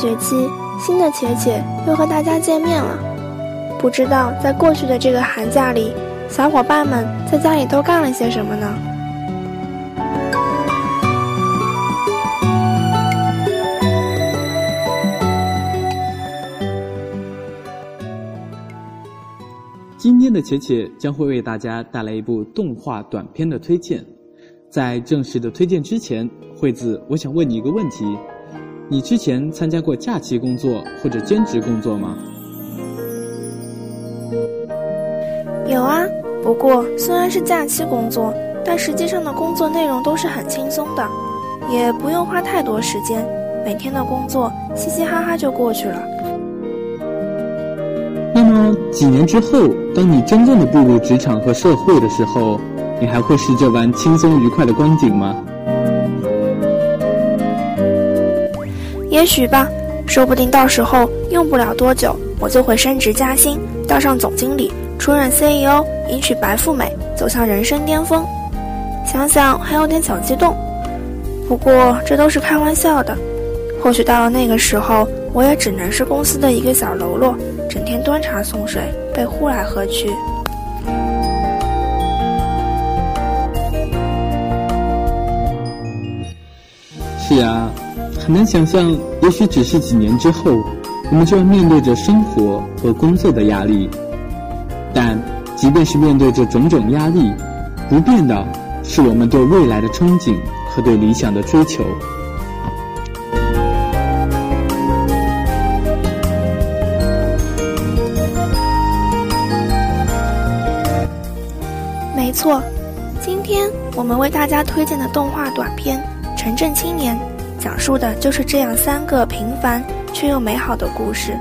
学期，新的且且又和大家见面了。不知道在过去的这个寒假里，小伙伴们在家里都干了些什么呢？今天的且且将会为大家带来一部动画短片的推荐。在正式的推荐之前，惠子，我想问你一个问题：你之前参加过假期工作或者兼职工作吗？有啊，不过虽然是假期工作，但实际上的工作内容都是很轻松的，也不用花太多时间，每天的工作嘻嘻哈哈就过去了。那么几年之后，当你真正的步入职场和社会的时候，你还会是这般轻松愉快的光景吗？也许吧，说不定到时候用不了多久，我就会升职加薪，当上总经理。出任 CEO，迎娶白富美，走向人生巅峰，想想还有点小激动。不过这都是开玩笑的，或许到了那个时候，我也只能是公司的一个小喽啰，整天端茶送水，被呼来喝去。是啊，很难想象，也许只是几年之后，我们就要面对着生活和工作的压力。但即便是面对这种种压力，不变的是我们对未来的憧憬和对理想的追求。没错，今天我们为大家推荐的动画短片《城镇青年》，讲述的就是这样三个平凡却又美好的故事。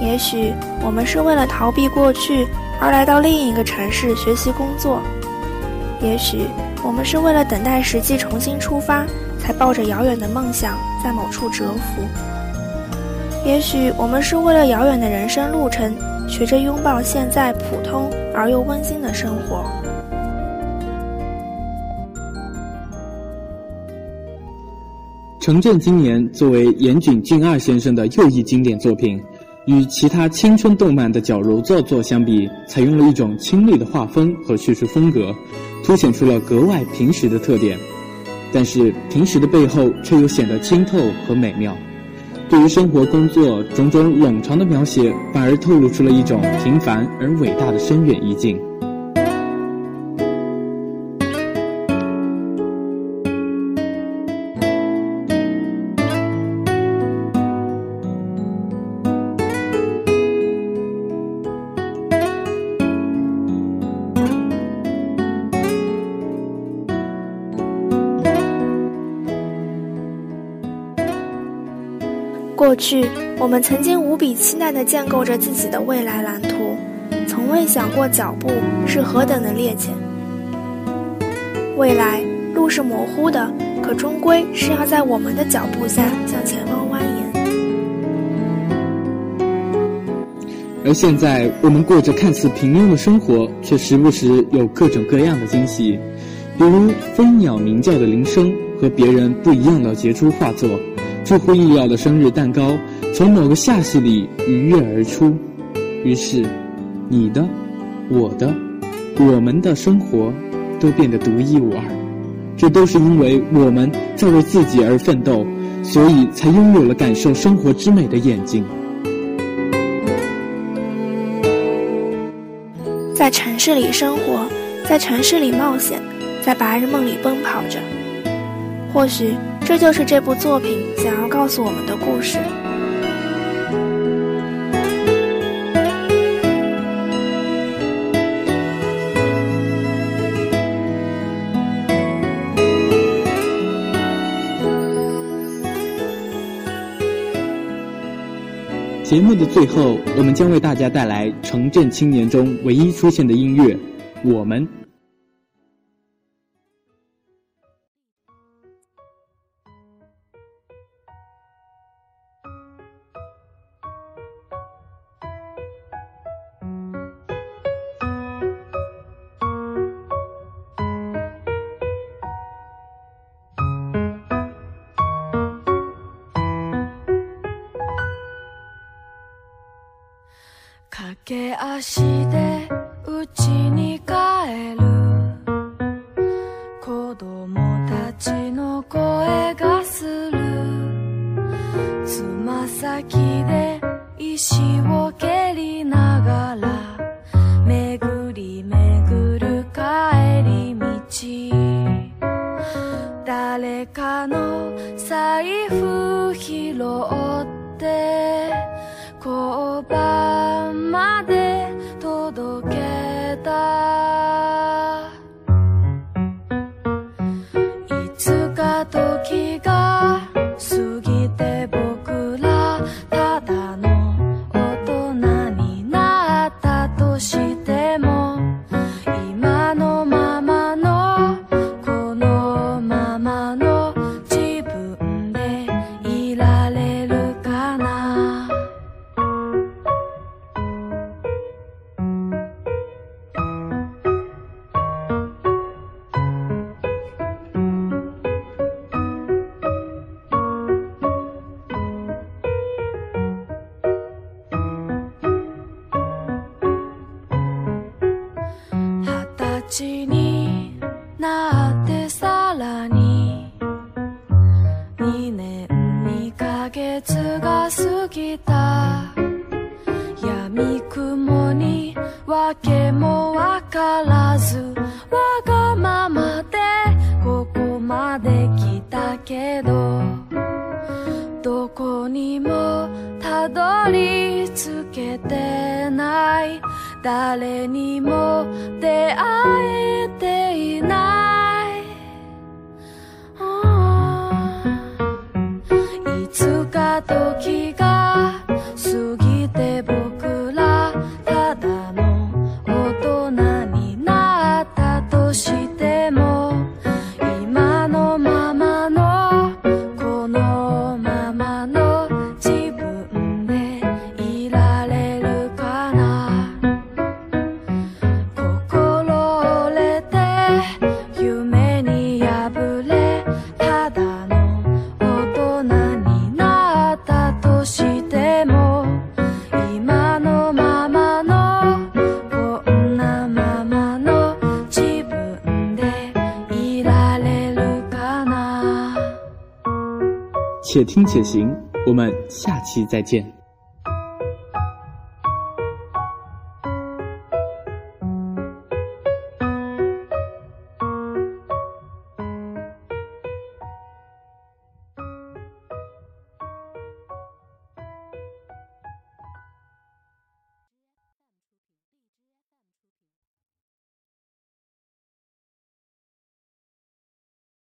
也许我们是为了逃避过去而来到另一个城市学习工作，也许我们是为了等待时机重新出发，才抱着遥远的梦想在某处蛰伏。也许我们是为了遥远的人生路程，学着拥抱现在普通而又温馨的生活。《城镇今年》作为岩井俊二先生的又一经典作品。与其他青春动漫的矫揉造作相比，采用了一种清丽的画风和叙述风格，凸显出了格外平实的特点。但是平实的背后却又显得清透和美妙。对于生活、工作种种冗长的描写，反而透露出了一种平凡而伟大的深远意境。过去，我们曾经无比期待地建构着自己的未来蓝图，从未想过脚步是何等的趔趄。未来路是模糊的，可终归是要在我们的脚步下向前方蜿蜒。而现在，我们过着看似平庸的生活，却时不时有各种各样的惊喜，比如蜂鸟鸣叫的铃声和别人不一样的杰出画作。出乎意料的生日蛋糕从某个夏隙里鱼跃而出，于是，你的、我的、我们的生活都变得独一无二。这都是因为我们在为自己而奋斗，所以才拥有了感受生活之美的眼睛。在城市里生活，在城市里冒险，在白日梦里奔跑着，或许。这就是这部作品想要告诉我们的故事。节目的最后，我们将为大家带来《城镇青年》中唯一出现的音乐，《我们》。駆け足で家に帰る。子供たちの声がする。つま先で石を雲にわけもわからずわがままでここまで来たけどどこにもたどり着けてない。誰にも出会えていい且听且行我们下期再见。